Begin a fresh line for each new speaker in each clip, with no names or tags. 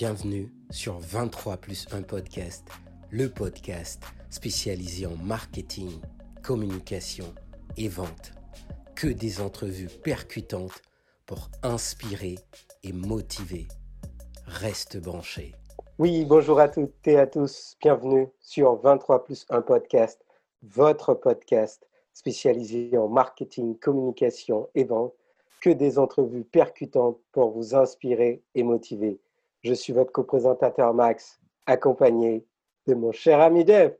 Bienvenue sur 23 plus 1 podcast, le podcast spécialisé en marketing, communication et vente. Que des entrevues percutantes pour inspirer et motiver. Reste branché.
Oui, bonjour à toutes et à tous. Bienvenue sur 23 plus 1 podcast, votre podcast spécialisé en marketing, communication et vente. Que des entrevues percutantes pour vous inspirer et motiver. Je suis votre co-présentateur Max, accompagné de mon cher ami Jeff.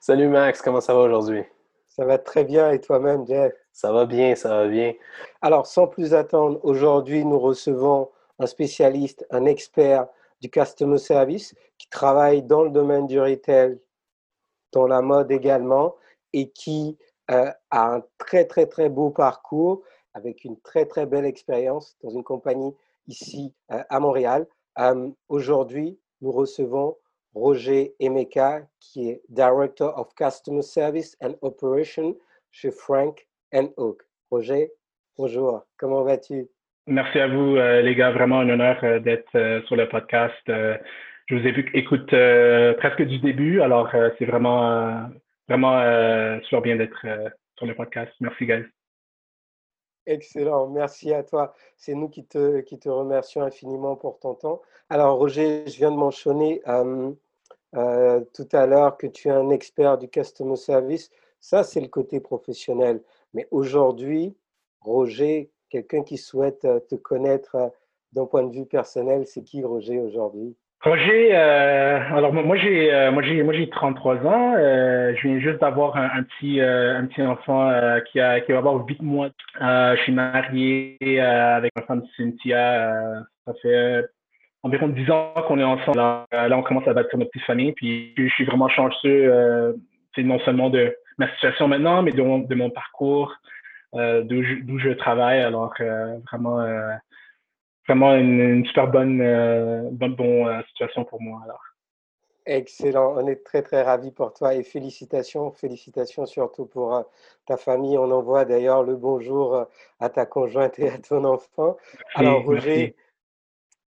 Salut Max, comment ça va aujourd'hui?
Ça va très bien et toi-même Jeff?
Ça va bien, ça va bien.
Alors, sans plus attendre, aujourd'hui, nous recevons un spécialiste, un expert du customer service qui travaille dans le domaine du retail, dans la mode également, et qui euh, a un très, très, très beau parcours avec une très, très belle expérience dans une compagnie ici euh, à Montréal. Euh, aujourd'hui, nous recevons Roger Emeka, qui est Director of Customer Service and Operation chez Frank Oak. Roger, bonjour, comment vas-tu?
Merci à vous, euh, les gars. Vraiment un honneur euh, d'être sur le podcast. je vous ai vu écoute presque du début, alors c'est vraiment, vraiment super bien d'être sur le podcast. Merci, guys.
Excellent, merci à toi. C'est nous qui te, qui remercions infiniment pour ton temps. Alors, Roger, je viens de mentionner tout à l'heure que tu es un expert du customer service. Ça, c'est le côté professionnel. Mais aujourd'hui, Roger, quelqu'un qui souhaite te connaître d'un point de vue personnel, c'est qui Roger aujourd'hui?
Roger, euh, alors moi j'ai euh, moi j'ai moi j'ai 33 ans. Euh, je viens juste d'avoir un, petit un petit enfant qui a qui va avoir 8 mois. je suis marié avec ma femme Cynthia. ça fait environ 10 ans qu'on est ensemble. Là, on commence à bâtir notre petite famille. Puis je suis vraiment chanceux, c'est non seulement de ma situation maintenant, mais de mon, de mon parcours, d'où je travaille. Alors vraiment vraiment une, super bonne, euh, bonne, euh, situation pour moi. Alors.
Excellent, on est très très ravis pour toi et félicitations, félicitations surtout pour euh, ta famille. On envoie d'ailleurs le bonjour à ta conjointe et à ton enfant. Alors Roger,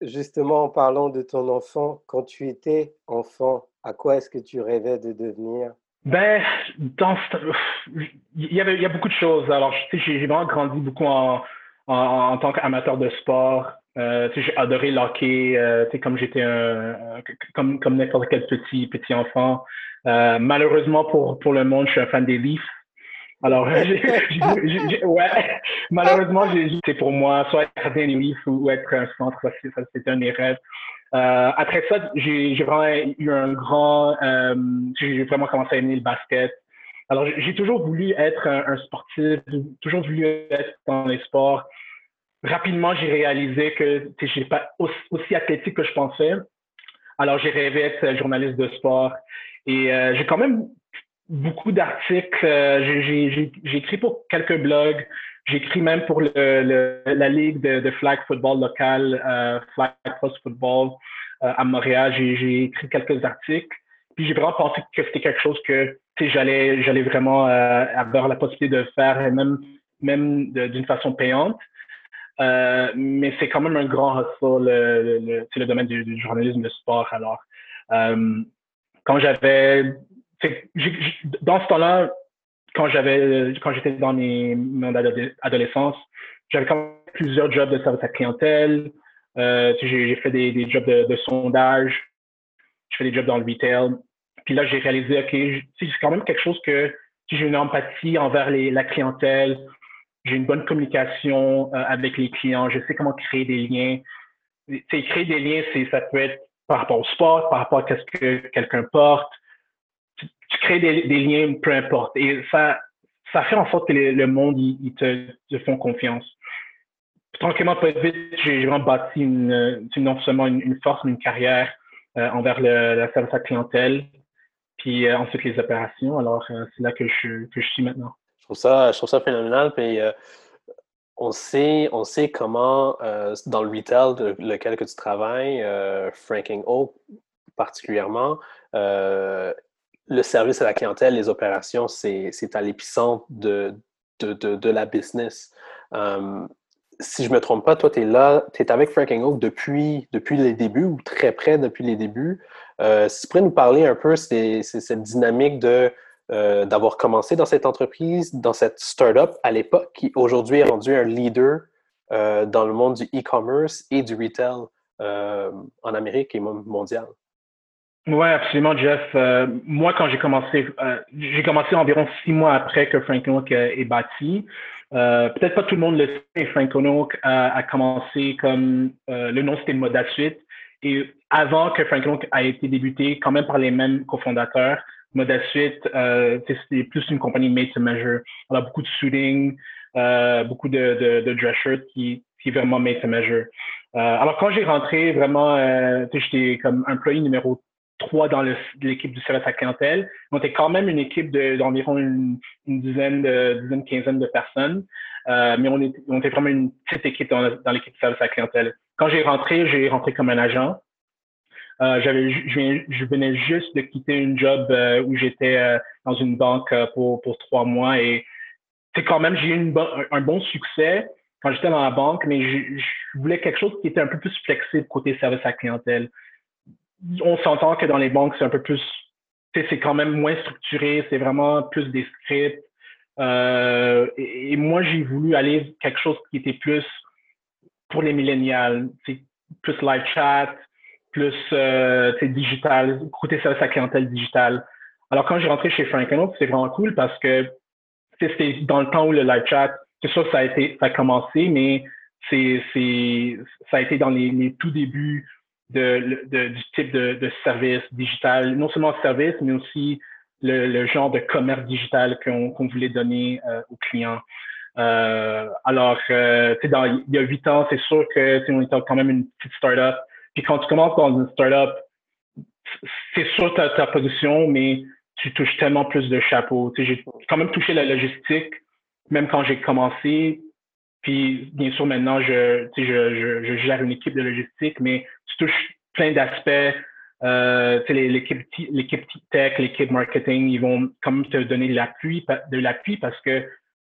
justement en parlant de ton enfant, quand tu étais enfant, à quoi est-ce que tu rêvais de devenir?
Ben, dans, il y avait, il y a beaucoup de choses. Alors, j'ai vraiment grandi beaucoup en, en, en tant qu'amateur de sport. Euh, j'ai adoré le hockey, euh, comme j'étais un, comme, comme n'importe quel petit, petit enfant. Euh, malheureusement pour, pour le monde, je suis un fan des Leafs. Alors, ouais, malheureusement, c'est pour moi, soit être gardien des Leafs ou, être un centre, c'était un des rêves. Euh, après ça, j'ai vraiment eu un grand, euh, j'ai vraiment commencé à aimer le basket. Alors, j'ai toujours voulu être un, un sportif, toujours voulu être dans les sports rapidement, j'ai réalisé que je n'étais pas aussi, athlétique que je pensais. Alors, j'ai rêvé d'être journaliste de sport. Et euh, j'ai quand même beaucoup d'articles. Euh, j'ai écrit pour quelques blogs. J'ai écrit même pour le, la ligue de, flag football local, euh, Flag Post Football à Montréal. J'ai écrit quelques articles. Puis j'ai vraiment pensé que c'était quelque chose que j'allais j'allais vraiment avoir la possibilité de faire, même, même d'une façon payante. Euh, mais c'est quand même un grand hustle, le, le, le domaine du, journalisme de sport. Alors, euh, quand j'avais, dans ce temps-là, quand j'avais, quand j'étais dans mes, mon adolescence, j'avais quand même plusieurs jobs de service à clientèle. Euh, j'ai fait des, des jobs de, de, sondage. Je fais des jobs dans le retail. Puis là, j'ai réalisé, OK, c'est quand même quelque chose que j'ai une empathie envers les, la clientèle j'ai une bonne communication euh, avec les clients, je sais comment créer des liens. Créer des liens, ça peut être par rapport au sport, par rapport à ce que quelqu'un porte. Tu, crées des, liens, peu importe. Et ça, ça fait en sorte que le monde, ils, te, te, font confiance. Tranquillement, pas vite, j'ai vraiment bâti une, non seulement une, force, mais une carrière euh, envers le, la service à clientèle, puis euh, ensuite les opérations. Alors, c'est là que je suis maintenant
je trouve ça phénoménal. Euh, on, sait, comment, euh, dans le retail de, lequel que tu travailles, euh, Franking Oak particulièrement, le service à la clientèle, les opérations, c'est à l'épicentre de, de, de, la business. si je me trompe pas, toi, tu es là, tu es avec Frank Oak depuis, depuis les débuts ou très près depuis les débuts. Si tu pourrais nous parler un peu, c'est cette dynamique de euh, d'avoir commencé dans cette entreprise, dans cette startup à l'époque, qui aujourd'hui est rendu un leader euh, dans le monde du e-commerce et du retail en Amérique et mondial.
Oui, absolument, Jeff. moi, quand j'ai commencé, j'ai commencé environ six mois après que Frank Oak est bâti. Euh, peut-être pas tout le monde le sait, Frank Oak a, commencé comme euh, le nom c'était Moda Suite. Et avant que Frank Oak a été débuté, quand même par les mêmes cofondateurs, Moda Suite, euh, c'était plus une compagnie made to measure. On a beaucoup de suiting, euh, beaucoup de, de, de dress shirts qui, qui est vraiment made to measure. alors quand j'ai rentré, vraiment, j'étais comme employé numéro trois dans l'équipe du service à clientèle. On était quand même une équipe d'environ une, une, dizaine, de, dizaine, quinzaine de personnes, euh, mais on était, on était vraiment une petite équipe dans, dans l'équipe du service à clientèle. Quand j'ai rentré, j'ai rentré comme un agent. Euh, j'avais, je, je, venais juste de quitter une job euh, où j'étais euh, dans une banque euh, pour, pour trois mois et c'est quand même j'ai eu une un bon succès quand j'étais dans la banque, mais je, je voulais quelque chose qui était un peu plus flexible côté service à clientèle on s'entend que dans les banques, c'est un peu plus, c'est quand même moins structuré, c'est vraiment plus des scripts. Euh, et, moi, j'ai voulu aller quelque chose qui était plus pour les millénials, plus live chat, plus euh, digital, côté service à clientèle digital. Alors quand j'ai rentré chez Frank Oak, c'est vraiment cool parce que c'était dans le temps où le live chat, c'est sûr ça a été, ça a commencé, mais c'est, c'est, ça a été dans les, les tout débuts de, de, du type de, de, service digital, non seulement service, mais aussi le, le genre de commerce digital qu'on qu'on voulait donner euh, aux clients. Euh, alors, euh, dans, il y a huit ans, c'est sûr que on était quand même une petite startup. Puis quand tu commences dans une startup, c'est sûr ta, ta position, mais tu touches tellement plus de chapeaux. J'ai quand même touché la logistique, même quand j'ai commencé. Puis bien sûr maintenant, je, gère une équipe de logistique, mais tu touches plein d'aspects. Euh, l'équipe tech, l'équipe marketing, ils vont quand même te donner de l'appui parce que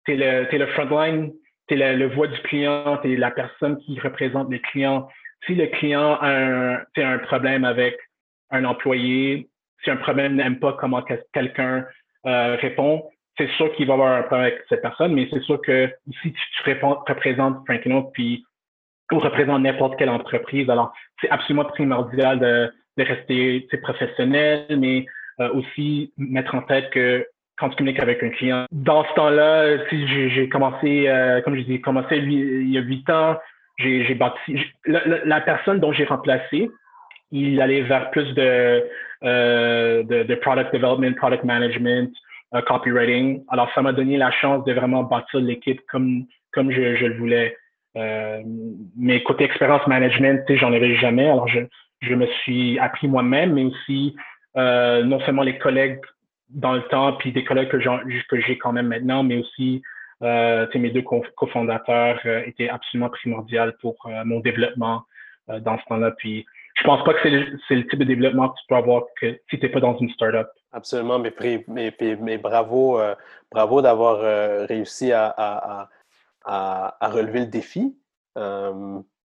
tu es le es le frontline, tu es le, voix du client, tu es la personne qui représente le client. Si le client a un, un problème avec un employé, si un problème n'aime pas comment quelqu'un euh, répond, c'est sûr qu'il va avoir un problème avec cette personne, mais c'est sûr que si tu, tu réponds, représentes Franklin puis ou représente n'importe quelle entreprise. Alors, c'est absolument primordial de, de rester professionnel, mais euh, aussi mettre en tête que quand tu communiques avec un client, dans ce temps-là, si j'ai commencé, euh, comme je disais, commencé il y a huit ans, j'ai bâti la, personne dont j'ai remplacé, il allait vers plus de, euh, de, de, product development, product management, uh, copywriting. Alors, ça m'a donné la chance de vraiment bâtir l'équipe comme comme je, je le voulais. Euh, mais côté expérience management, j'en avais jamais. Alors, je, je me suis appris moi-même, mais aussi euh, non seulement les collègues dans le temps, puis des collègues que j'ai quand même maintenant, mais aussi euh, mes deux cofondateurs euh, étaient absolument primordiaux pour euh, mon développement dans ce temps-là. Puis je pense pas que c'est le, type de développement que tu peux avoir si tu n'es pas dans une startup.
Absolument, mais, bravo, bravo d'avoir réussi à, relever le défi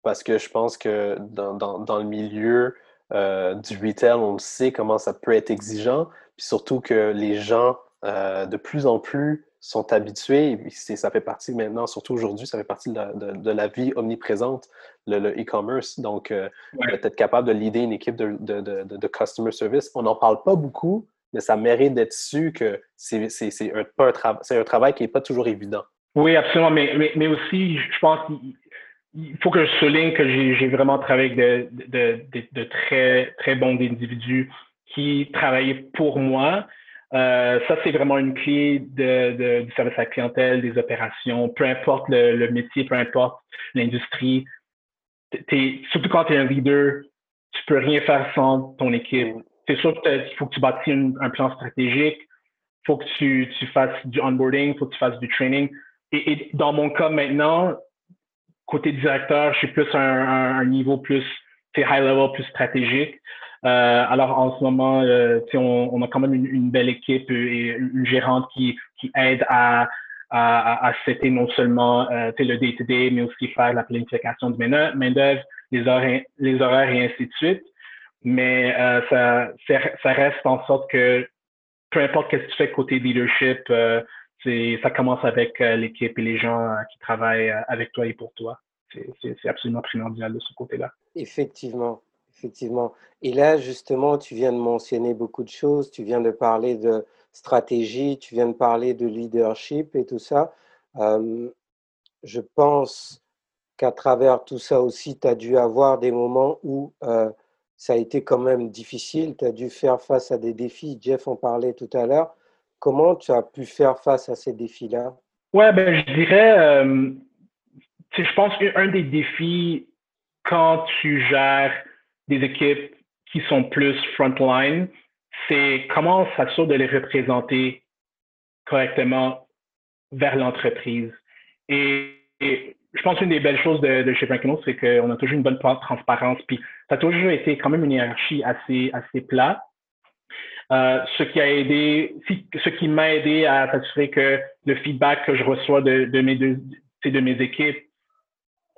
parce que je pense que dans, le milieu du retail, on le sait comment ça peut être exigeant, puis surtout que les gens euh, de plus en plus sont habitués, et ça fait partie maintenant, surtout aujourd'hui, ça fait partie de la, de, la, vie omniprésente, le e-commerce. Donc, être capable de leader une équipe de, de, customer service, on n'en parle pas beaucoup, mais ça mérite d'être su que c'est un, un, un travail qui n'est pas toujours évident.
Oui, absolument. Mais, mais, mais aussi, je pense qu'il faut que je souligne que j'ai vraiment travaillé avec de, de, de, de, très, très bons individus qui travaillaient pour moi. Euh, ça, c'est vraiment une clé de, de, du service à la clientèle, des opérations, peu importe le, le métier, peu importe l'industrie. Surtout quand tu es un leader, tu peux rien faire sans ton équipe. C'est sûr qu'il faut que tu bâtisses un plan stratégique, il faut que tu, tu fasses du onboarding, il faut que tu fasses du training et, dans mon cas maintenant, côté directeur, je suis plus un, un, niveau plus high level, plus stratégique. Euh, alors en ce moment, euh, on, on, a quand même une, une, belle équipe et une gérante qui, qui aide à, à, à, non seulement euh, le day-to-day, mais aussi faire la planification de main-d'œuvre, les horaires, et ainsi de suite. Mais euh, ça, ça reste en sorte que peu importe ce que tu fais côté leadership, euh, ça commence avec euh, l'équipe et les gens qui travaillent avec toi et pour toi. C'est absolument primordial de ce côté-là.
Effectivement, effectivement. Et là, justement, tu viens de mentionner beaucoup de choses. Tu viens de parler de stratégie, tu viens de parler de leadership et tout ça. je pense qu'à travers tout ça aussi, tu as dû avoir des moments où ça a été quand même difficile. Tu as dû faire face à des défis. Jeff en parlait tout à l'heure. Comment tu as pu faire face à ces défis-là?
Ouais, ben, je dirais, euh, je pense qu'un des défis quand tu gères des équipes qui sont plus frontline, c'est comment s'assurer de les représenter correctement vers l'entreprise. Et, je pense qu'une des belles choses de, de chez Franklin, c'est qu'on a toujours une bonne transparence. Puis ça a toujours été quand même une hiérarchie assez, assez plate. Euh, ce qui a aidé, ce qui m'a aidé à s'assurer que le feedback que je reçois de, de mes deux, de mes équipes,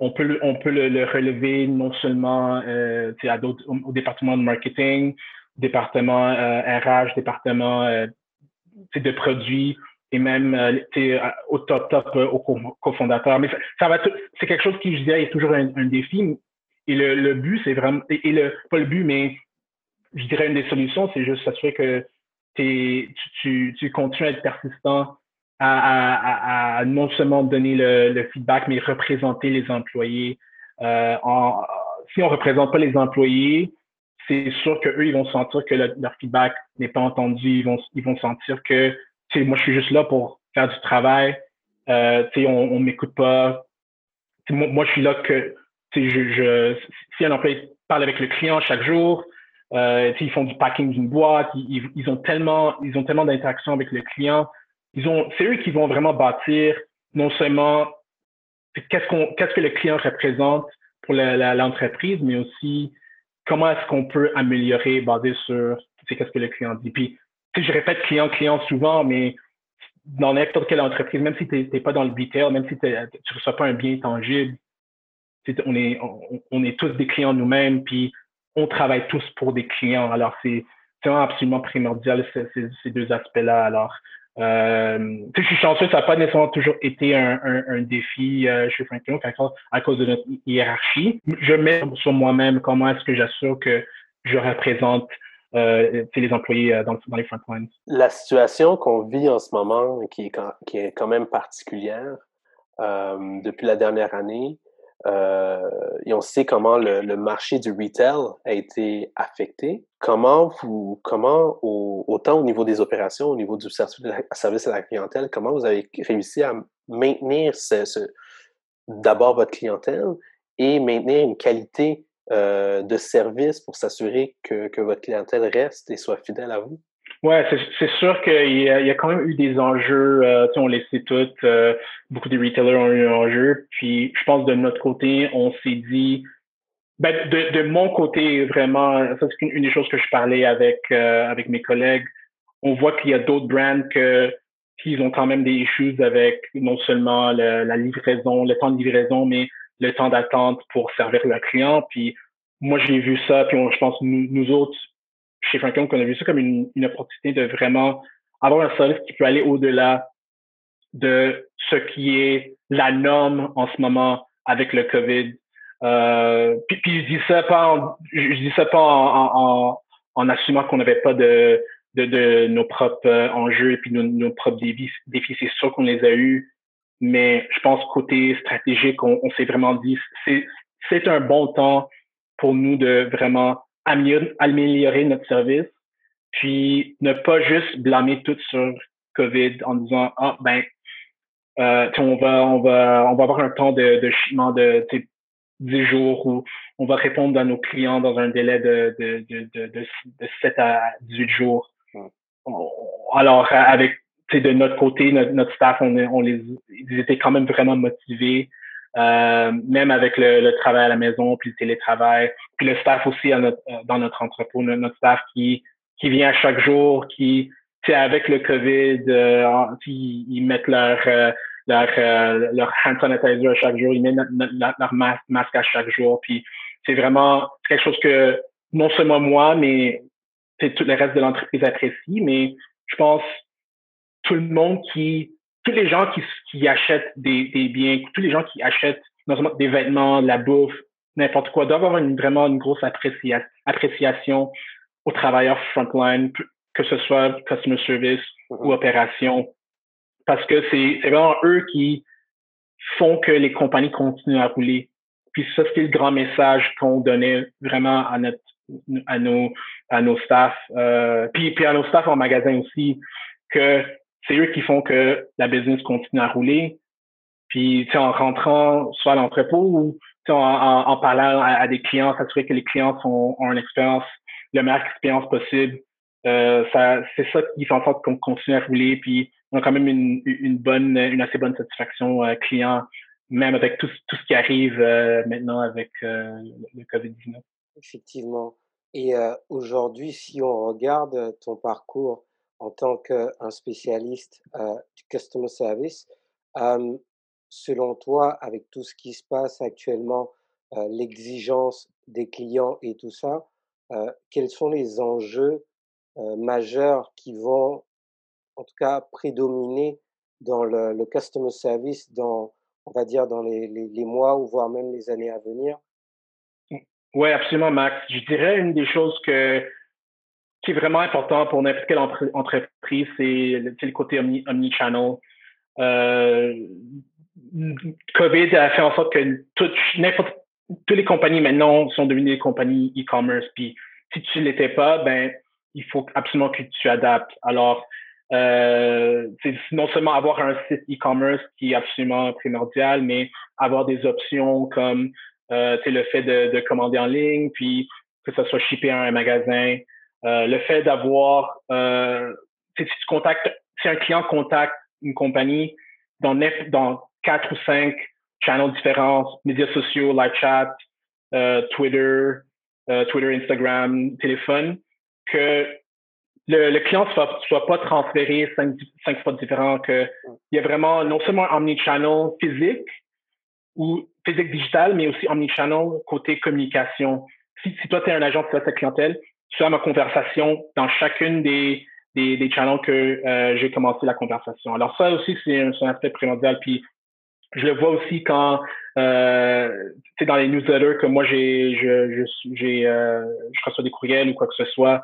on peut le, on peut le, relever non seulement euh, à d'autres, au, département de marketing, département euh, RH, département euh, de produits et même euh, au top top euh, au cofondateur. Mais ça, va, c'est quelque chose qui je dirais est toujours un, un défi. Et le, le but, c'est vraiment, et, le, pas le but, mais je dirais une des solutions, c'est juste s'assurer que tu, tu, tu continues à être persistant, à, à, à, non seulement donner le, le, feedback, mais représenter les employés. Euh, en, si on représente pas les employés, c'est sûr qu'eux, ils vont sentir que leur feedback n'est pas entendu. Ils vont, ils vont sentir que, tu sais, moi, je suis juste là pour faire du travail. Euh, tu sais, on, on m'écoute pas. Moi, moi, je suis là que je, je, si un employé parle avec le client chaque jour, euh, ils font du packing d'une boîte, ils, ils, ont tellement, ils ont tellement d'interactions avec le client. Ils ont, c'est eux qui vont vraiment bâtir non seulement qu'est-ce qu'on, qu'est-ce que le client représente pour l'entreprise, mais aussi comment est-ce qu'on peut améliorer basé sur qu'est-ce que le client dit. Puis, je répète client, client souvent, mais dans n'importe quelle entreprise, même si tu n'es pas dans le retail, même si tu ne reçois pas un bien tangible, on est, on, est tous des clients nous-mêmes, puis on travaille tous pour des clients. Alors, c'est vraiment absolument primordial ces, ces, deux aspects-là. Alors, euh, je suis chanceux, ça n'a pas nécessairement toujours été un, un, un défi euh, chez Franklin à cause de notre hiérarchie. Je mets sur moi-même comment est-ce que j'assure que je représente euh, les employés euh, dans, dans, les frontlines.
La situation qu'on vit en ce moment, qui est quand, qui est quand même particulière euh, depuis la dernière année, et on sait comment le, le, marché du retail a été affecté. Comment vous, comment au, autant au niveau des opérations, au niveau du service à la clientèle, comment vous avez réussi à maintenir ce, ce d'abord votre clientèle et maintenir une qualité euh, de service pour s'assurer que, que votre clientèle reste et soit fidèle à vous?
Ouais, c'est sûr qu'il y, a, il y a quand même eu des enjeux. Euh, on les sait toutes. Euh, beaucoup de retailers ont eu un enjeu. Puis, je pense de notre côté, on s'est dit, ben, de, de mon côté, vraiment, ça c'est une, des choses que je parlais avec euh, avec mes collègues. On voit qu'il y a d'autres brands que qui ont quand même des issues avec non seulement la livraison, le temps de livraison, mais le temps d'attente pour servir le client. Puis moi, j'ai vu ça, puis je pense nous, nous autres, chez Franklin qu'on a vu ça comme une, une opportunité de vraiment avoir un service qui peut aller au-delà de ce qui est la norme en ce moment avec le COVID. Euh, puis, je dis ça pas en, je, dis ça pas en, en, en assumant qu'on n'avait pas de, de, de, nos propres euh, enjeux et puis nos, nos propres défis. défis c'est sûr qu'on les a eus, mais je pense côté stratégique, on, on s'est vraiment dit c'est c'est un bon temps pour nous de vraiment améliorer notre service, puis ne pas juste blâmer tout sur COVID en disant ah ben euh, on va on va on va avoir un temps de, de chiment de 10 jours où on va répondre à nos clients dans un délai de, de, de, de, de 7 à 18 jours. Alors, avec de notre côté, notre, notre staff, on, on les ils étaient quand même vraiment motivés. Euh, même avec le, le, travail à la maison, puis le télétravail, puis le staff aussi à notre, euh, dans notre entrepôt, notre staff qui, qui vient chaque jour, qui, avec le COVID, ils, mettent leur leur, leur hand sanitizer à chaque jour, ils mettent leur, masque, à chaque jour. Puis c'est vraiment quelque chose que non seulement moi, mais tout le reste de l'entreprise apprécie. Mais je pense tout le monde qui, tous les gens qui, qui achètent des, des biens, tous les gens qui achètent des vêtements, la bouffe, n'importe quoi, doivent avoir une, vraiment une grosse appréciation aux travailleurs frontline, que ce soit customer service ou mm-hmm. opération, parce que c'est vraiment eux qui font que les compagnies continuent à rouler. Puis ça, c'est le grand message qu'on donnait vraiment à notre à nos à nos staffs, euh, puis, puis à nos staffs en magasin aussi, que c'est eux qui font que la business continue à rouler. Puis en rentrant soit à l'entrepôt ou en, en, parlant à, des clients, s'assurer que les clients ont une expérience, la meilleure expérience possible. Euh, ça, c'est ça qui fait en sorte qu'on continue à rouler. Puis on a quand même une, une bonne, une assez bonne satisfaction euh, client, même avec tout, tout ce qui arrive euh, maintenant avec euh, le COVID-19.
Effectivement. Et aujourd'hui, si on regarde ton parcours en tant qu'un spécialiste du customer service, selon toi, avec tout ce qui se passe actuellement, l'exigence des clients et tout ça, quels sont les enjeux majeurs qui vont en tout cas prédominer dans le, le, customer service dans, on va dire, dans les, les, mois ou voire même les années à venir?
Oui, absolument, Max. Je dirais une des choses que, qui est vraiment important pour n'importe quelle entreprise, c'est le, côté omni-channel. euh, COVID a fait en sorte que toutes, toutes les compagnies maintenant sont devenues des compagnies e-commerce. Puis si tu l'étais pas, ben il faut absolument que tu adaptes. Alors, euh, c'est non seulement avoir un site e-commerce qui est absolument primordial, mais avoir des options comme euh, le fait de, de, commander en ligne, puis que ça soit shippé à un magasin. Euh, le fait d'avoir, euh, si tu contactes, si un client contacte une compagnie dans, dans quatre ou cinq channels différents, médias sociaux, live chat, euh, Twitter, euh, Twitter, Instagram, téléphone, que le, le client ne soit, soit, pas transféré cinq, cinq fois différent, qu'il y a vraiment non seulement un omnichannel physique ou physique digital, mais aussi omnichannel côté communication. Si, si toi, tu es un agent de ta clientèle, as ma conversation dans chacune des, des, des channels que euh, j'ai commencé la conversation. Alors ça aussi, c'est un, aspect primordial. Puis je le vois aussi quand euh, tu dans les newsletters que moi j'ai je, je, euh, je reçois des courriels ou quoi que ce soit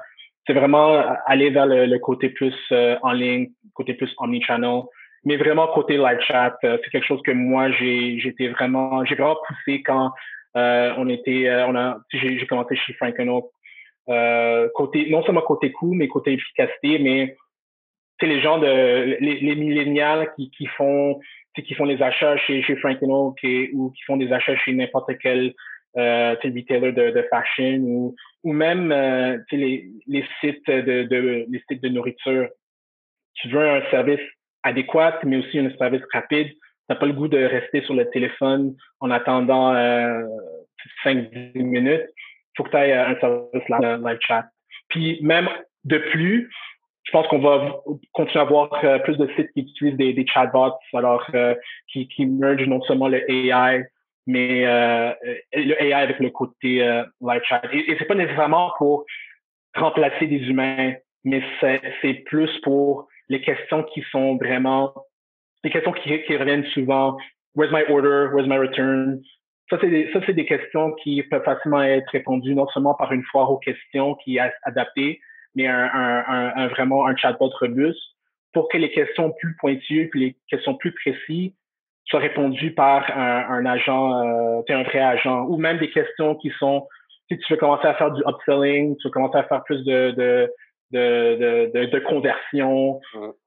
c'est vraiment aller vers le, côté plus euh, en ligne, côté plus omnichannel, mais vraiment côté live chat, euh, c'est quelque chose que moi j'ai j'étais vraiment j'ai vraiment poussé quand euh, on était on a j'ai commencé chez Frank euh, côté non seulement côté coût mais côté efficacité mais c'est les gens de les, les millénials qui qui font qui font les achats chez chez Frank ou qui font des achats chez n'importe quel euh, retailer de, de fashion ou, ou même euh, les, les sites de, de, les sites de nourriture. Tu veux un service adéquat, mais aussi un service rapide. Tu n'as pas le goût de rester sur le téléphone en attendant euh, 5-10 minutes. Faut que tu aies un service live, chat. Puis même de plus, je pense qu'on va continuer à avoir euh, plus de sites qui utilisent des, chatbots, alors euh, qui, qui merge non seulement le AI, mais euh, le AI avec le côté euh, live chat. Et, et c'est pas nécessairement pour remplacer des humains, mais c'est plus pour les questions qui sont vraiment les questions qui reviennent souvent. Where's my order? Where's my return? Ça, c'est des, ça, c'est des questions qui peuvent facilement être répondues non seulement par une foire aux questions qui est adaptée, mais un, un, un, vraiment un chatbot robuste pour que les questions plus pointues, puis les questions plus précises soit répondu par un, un agent, euh, un vrai agent, ou même des questions qui sont, si tu veux commencer à faire du upselling, tu veux commencer à faire plus de, de, de, de, de, conversion,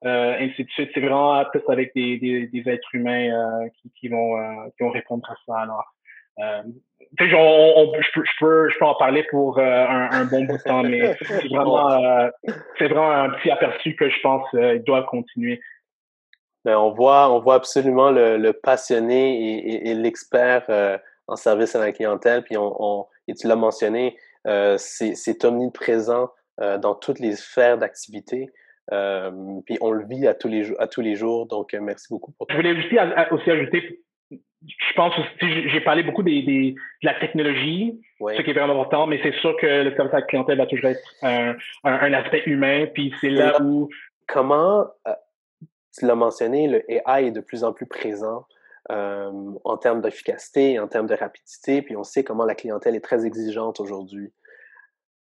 euh, ainsi de suite. C'est vraiment plus avec des, des, des êtres humains euh, qui, qui, vont, euh, qui vont répondre à ça. Alors, euh, je, on, je, peux, je, peux, je peux en parler pour euh, un, un, bon bout de temps, mais c'est vraiment, euh, c'est vraiment un petit aperçu que je pense euh, doit continuer.
Ben, on voit, on voit absolument le, le passionné et, et, et l'expert euh, en service à la clientèle. Puis on, on et tu l'as mentionné, euh, c'est omniprésent euh, dans toutes les sphères d'activité. puis on le vit à tous les, jours, à tous les jours. Donc, merci beaucoup pour
Je voulais aussi, aussi ajouter, je pense aussi, j'ai parlé beaucoup des, des, de la technologie, ce qui est vraiment important, mais c'est sûr que le service à la clientèle va toujours être un, un, aspect humain, puis c'est là où...
Comment, tu l'as mentionné, le AI est de plus en plus présent euh, en termes d'efficacité, en termes de rapidité, puis on sait comment la clientèle est très exigeante aujourd'hui.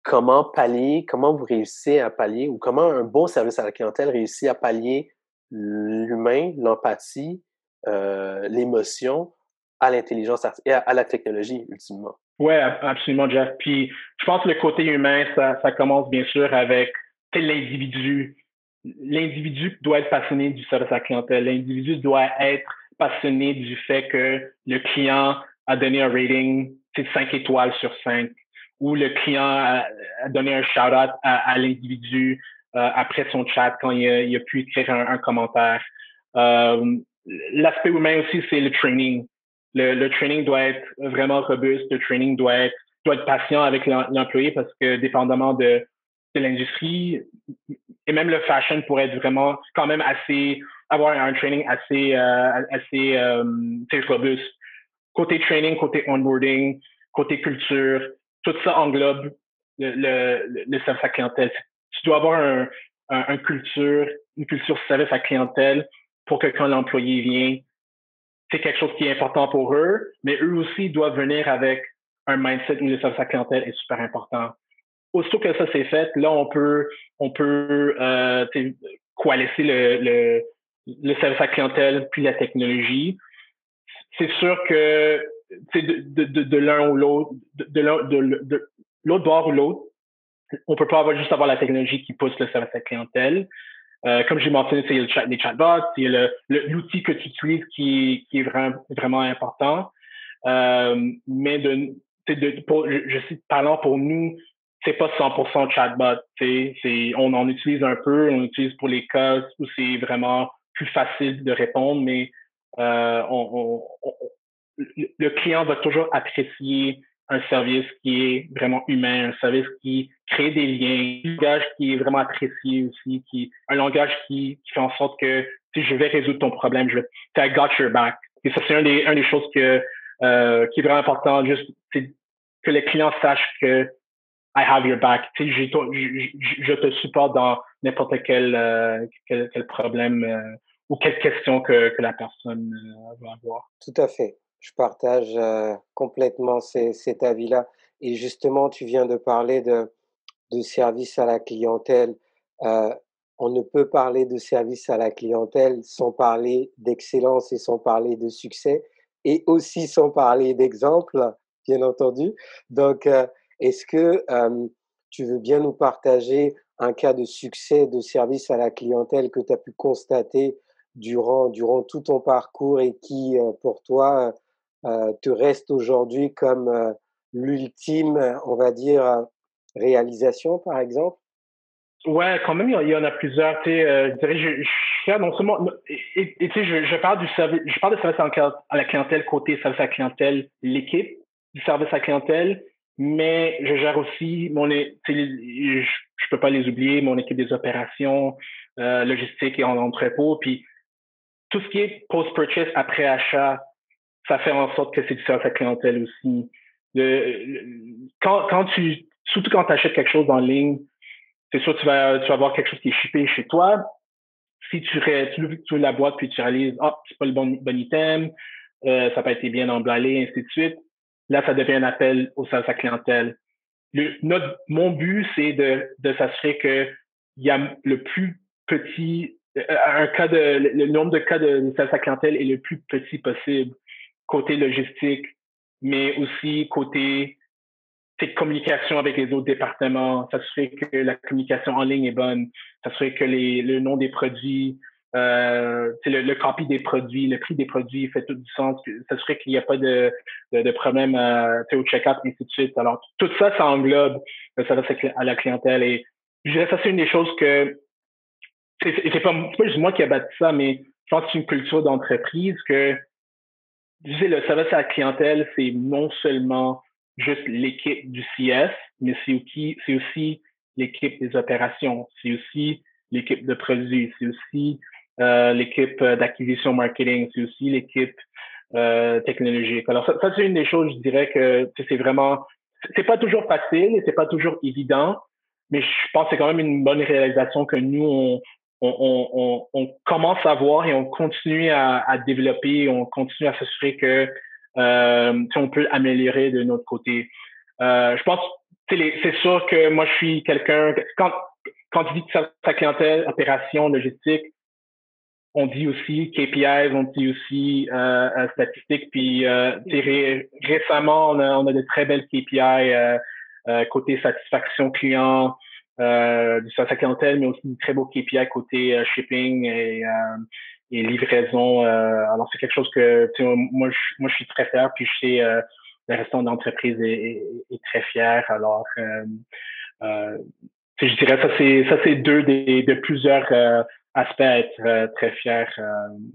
Comment pallier, comment vous réussissez à pallier, ou comment un bon service à la clientèle réussit à pallier l'humain, l'empathie, euh, l'émotion à l'intelligence et à, la technologie, ultimement.
Oui, absolument, Jeff. Puis je pense que le côté humain, ça, commence bien sûr avec l'individu. L'individu doit être passionné du service à la clientèle. L'individu doit être passionné du fait que le client a donné un rating de 5 étoiles sur 5 ou le client a, donné un shout-out à, l'individu euh, après son chat quand il a, pu écrire un, commentaire. Euh, L'aspect humain aussi, c'est le training. Le, le, training doit être vraiment robuste, le training doit être, doit être patient avec l'employé parce que dépendamment de, de l'industrie, et même le fashion pourrait être vraiment quand même assez avoir un training assez euh, assez euh, robuste. Côté training, côté onboarding, côté culture, tout ça englobe le, le, le service à clientèle. Tu dois avoir un, un, culture, une culture service à clientèle pour que quand l'employé vient, c'est quelque chose qui est important pour eux, mais eux aussi doivent venir avec un mindset où le service à clientèle est super important. Aussitôt que ça c'est fait, là on peut on peut euh, coalescer le, le, le service à clientèle puis la technologie. C'est sûr que de, de, de, l'un ou l'autre, de, de, l'autre bord ou l'autre, on peut pas avoir, juste avoir la technologie qui pousse le service à clientèle. Euh, comme j'ai mentionné, c'est le chat, les chatbots, c'est l'outil que tu utilises qui, qui est vraiment, vraiment important. Euh, mais de, de pour, je, je parlant pour nous, c'est pas 100% chatbot. C'est, on en utilise un peu, on utilise pour les cas où c'est vraiment plus facile de répondre, mais euh, on, on, le client va toujours apprécier un service qui est vraiment humain, un service qui crée des liens, un langage qui est vraiment apprécié aussi, qui un langage qui, qui fait en sorte que si je vais résoudre ton problème, je I got your back. Et ça, c'est un des, un des choses que, euh, qui est vraiment important, juste que les clients sachent que I have your back. Tu sais, je, je, te supporte dans n'importe quel, euh, quel, quel, problème euh, ou quelle question que, que la personne euh, va avoir.
Tout à fait. Je partage complètement cet avis-là. Et justement, tu viens de parler de, de service à la clientèle. On ne peut parler de service à la clientèle sans parler d'excellence et sans parler de succès et aussi sans parler d'exemple, bien entendu. Donc, est-ce que tu veux bien nous partager un cas de succès de service à la clientèle que tu as pu constater durant, durant tout ton parcours et qui, pour toi, te reste aujourd'hui comme euh, l'ultime, on va dire, réalisation, par exemple?
Ouais, quand même, il y en a plusieurs. Tu sais, je dirais, non seulement, tu sais, je, parle du service, je parle de service à la clientèle côté service à la clientèle, l'équipe du service à la clientèle, mais je gère aussi mon, je, je peux pas les oublier, mon équipe des opérations, euh, logistique et en entrepôt, puis tout ce qui est post-purchase, après achat, ça fait en sorte que c'est du service à clientèle aussi. quand, quand tu, surtout quand tu achètes quelque chose en ligne, c'est sûr tu vas, tu vas avoir quelque chose qui est shippé chez toi. Si tu, tu, tu la boîte puis tu réalises, ah, c'est pas le bon, bon item, euh, ça n'a pas été bien emballé, ainsi de suite. Là, ça devient un appel au service à clientèle. Le, notre, mon but, c'est de, de s'assurer qu'il y a le plus petit euh, un cas de le nombre de cas de service à clientèle est le plus petit possible côté logistique, mais aussi côté communication avec les autres départements, s'assurer que la communication en ligne est bonne, s'assurer que les, le nom des produits, euh, le, le copy des produits, le prix des produits fait tout du sens, s'assurer qu'il n'y a pas de, de, de problème euh, au check-out, ainsi de suite. Alors, tout ça, ça englobe le service à la clientèle. Et je dirais ça, c'est une des choses que c'est pas, pas juste moi qui ai bâti ça, mais je pense que c'est une culture d'entreprise que sais, le service à la clientèle, c'est non seulement juste l'équipe du CS, mais c'est aussi, l'équipe des opérations. C'est aussi l'équipe de produits, c'est aussi euh, l'équipe d'acquisition marketing, c'est aussi l'équipe euh, technologique. Alors ça, ça c'est une des choses, je dirais que c'est vraiment, c'est pas toujours facile et c'est pas toujours évident, mais je pense que c'est quand même une bonne réalisation que nous on, on, commence à voir et on continue à, à développer, on continue à s'assurer que euh, on peut améliorer de notre côté. Euh, je pense, c'est sûr que moi je suis quelqu'un quand quand tu dis que sa, sa clientèle, opération, logistique, on dit aussi KPIs, on dit aussi euh, euh statistiques. Puis euh, récemment, on a, on a de très belles KPI côté satisfaction client, euh, de sa clientèle, mais aussi de très beaux KPI côté shipping et, et livraison. alors c'est quelque chose que moi je, moi je suis très fier. Puis je sais le restant d'entreprise est, est, très fier. Alors je dirais ça c'est ça c'est deux des de plusieurs aspect à être euh, très fier euh,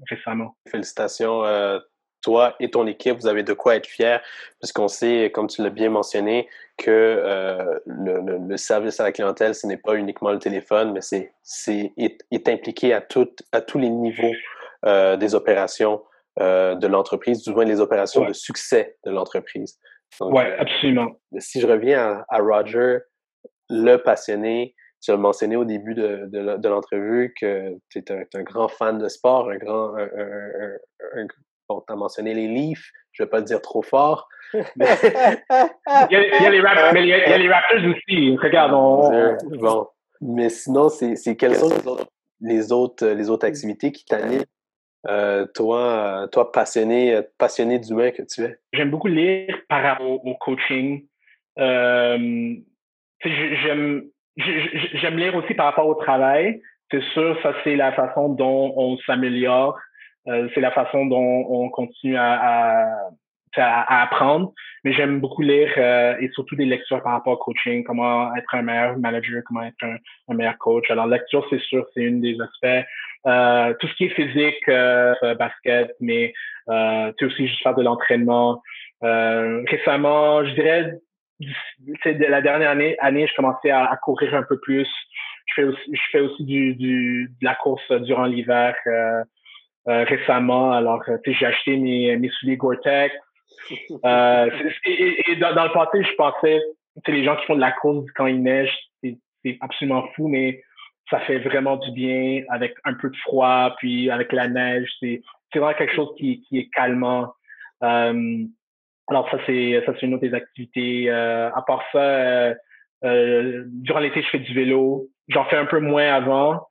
récemment.
Félicitations. Euh, toi et ton équipe, vous avez de quoi être fiers, puisqu'on sait, comme tu l'as bien mentionné, que le, service à la clientèle, ce n'est pas uniquement le téléphone, mais c'est c'est est, impliqué à tout, à tous les niveaux des opérations de l'entreprise, du moins les opérations de succès de l'entreprise.
Oui, absolument.
Si je reviens à, à Roger, le passionné, tu as mentionné au début de, de, l'entrevue que tu es un, grand fan de sport, un grand. Un, bon, tu as mentionné les Leafs, je ne vais pas le dire trop fort.
Mais... il, y a, les Raptors, mais il y a, les Raptors aussi. Regarde, on...
Bon. Mais sinon, c'est quelles sont les autres, les autres, activités qui t'animent? Euh, toi, toi passionné, passionné d'humain que tu es?
J'aime beaucoup lire par rapport au, coaching. Euh, j'aime J'aime lire aussi par rapport au travail. C'est sûr, ça c'est la façon dont on s'améliore. Euh, c'est la façon dont on continue à, à, apprendre. Mais j'aime beaucoup lire euh, et surtout des lectures par rapport au coaching, comment être un meilleur manager, comment être un, meilleur coach. Alors, lecture, c'est sûr, c'est une des aspects. Euh, tout ce qui est physique, basket, mais euh, tu aussi juste faire de l'entraînement. récemment, je dirais c'est de la dernière année, année je commençais à, à, courir un peu plus. Je fais aussi, je fais aussi du, du de la course durant l'hiver euh, euh, récemment. Alors, euh, j'ai acheté mes, mes souliers Gore-Tex. Euh, et, et dans, dans, le passé, je pensais, les gens qui font de la course quand il neige, c'est absolument fou, mais ça fait vraiment du bien avec un peu de froid, puis avec la neige. C'est vraiment quelque chose qui, qui est calmant. Euh, alors ça c'est ça c'est une autre des activités. Euh, à part ça, euh, euh, durant l'été je fais du vélo. J'en fais un peu moins avant.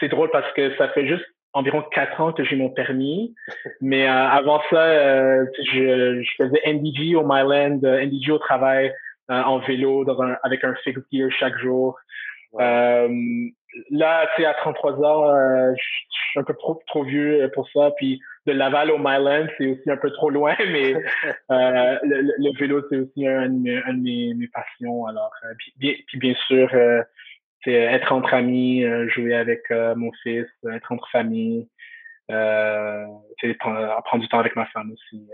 C'est drôle parce que ça fait juste environ quatre ans que j'ai mon permis. Mais avant ça, je, je, faisais NDG au Myland, NDG au travail en vélo dans un, avec un fixed gear chaque jour. Euh, là, tu sais, à 33 ans, euh, je suis un peu trop, trop vieux pour ça. Puis de Laval au Myland, c'est aussi un peu trop loin, mais euh, le, vélo, c'est aussi un, de mes, mes, passions. Alors, euh, puis, bien, puis bien sûr, euh, c'est être entre amis, jouer avec mon fils, être entre familles, euh, prendre, prendre du temps avec ma femme aussi,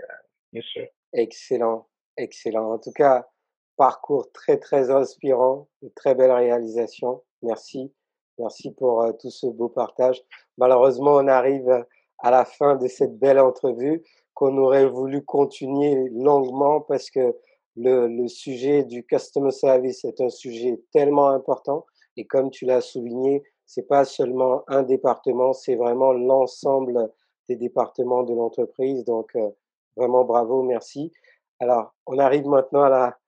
bien sûr.
Excellent, excellent. En tout cas, parcours très, très inspirant, très belle réalisation. Merci. Merci pour tout ce beau partage. Malheureusement, on arrive à la fin de cette belle entrevue qu'on aurait voulu continuer longuement parce que le, sujet du customer service est un sujet tellement important et comme tu l'as souligné, c'est pas seulement un département, c'est vraiment l'ensemble des départements de l'entreprise. Donc euh, vraiment bravo, merci. Alors, on arrive maintenant à la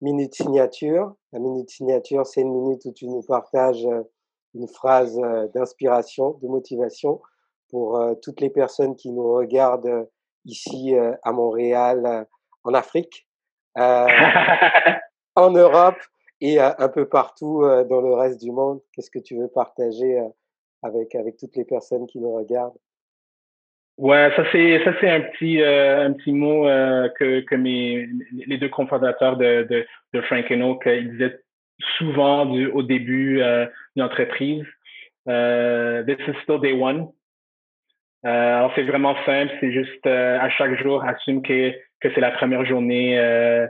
minute signature. La minute signature, c'est une minute où tu nous partages euh, une phrase euh, d'inspiration, de motivation pour euh, toutes les personnes qui nous regardent ici euh, à Montréal, en Afrique, en Europe et un peu partout dans le reste du monde. Qu'est-ce que tu veux partager avec, avec toutes les personnes qui nous regardent?
Ouais, ça c'est ça c'est un petit un petit mot que que mes les deux cofondateurs de de, de Frank Oak ils disaient souvent au début de l'entreprise. this is still day one. Euh, alors c'est vraiment simple, c'est juste euh, à chaque jour assume que que c'est la première journée euh,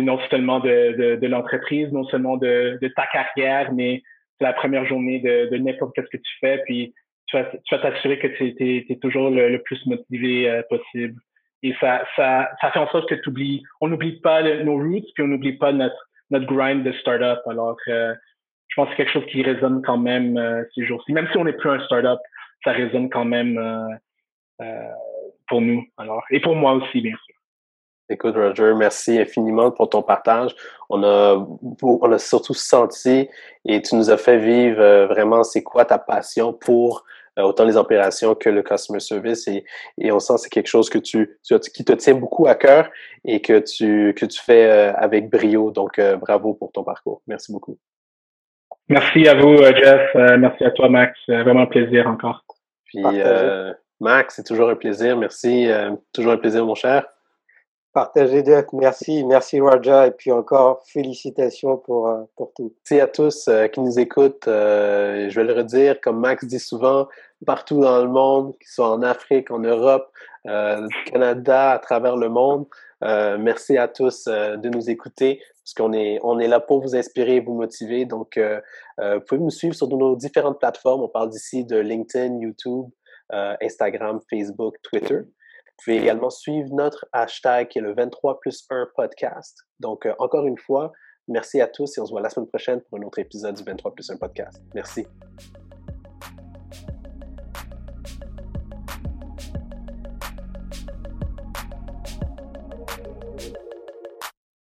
non seulement de, de, l'entreprise, non seulement de, de ta carrière, mais c'est la première journée de, de n'importe ce que tu fais. Puis tu vas, tu vas t'assurer que tu es, toujours le, plus motivé euh, possible. Et ça, ça, ça fait en sorte que tu on n'oublie pas nos roots, puis on n'oublie pas notre, notre grind de startup. Alors, euh, je pense que c'est quelque chose qui résonne quand même euh, ces jours-ci. Même si on n'est plus un startup, ça résonne quand même pour nous. Alors, et pour moi aussi, bien sûr.
Écoute, Roger, merci infiniment pour ton partage. On a, on a surtout senti et tu nous as fait vivre euh, vraiment c'est quoi ta passion pour euh, autant les opérations que le customer service et, et on sent que c'est quelque chose que tu, qui te tient beaucoup à cœur et que tu, que tu fais euh, avec brio. Donc, bravo pour ton parcours. Merci beaucoup.
Merci à vous, Jeff. merci à toi, Max. Vraiment un plaisir encore.
Puis, Max, c'est toujours un plaisir. Merci. toujours un plaisir, mon cher.
Partagez Jeff, merci, merci Raja, et puis encore félicitations pour, euh, pour tout.
Merci à tous euh, qui nous écoutent. Euh, je vais le redire, comme Max dit souvent, partout dans le monde, qu'ils soient en Afrique, en Europe, au Canada, à travers le monde. merci à tous de nous écouter, parce qu'on est, on est là pour vous inspirer et vous motiver. Donc, vous pouvez nous suivre sur nos différentes plateformes. On parle d'ici de LinkedIn, YouTube, Instagram, Facebook, Twitter. Vous pouvez également suivre notre hashtag qui est le 23 plus 1 podcast. Donc, euh, encore une fois, merci à tous et on se voit la semaine prochaine pour un autre épisode du 23 plus 1 podcast. Merci.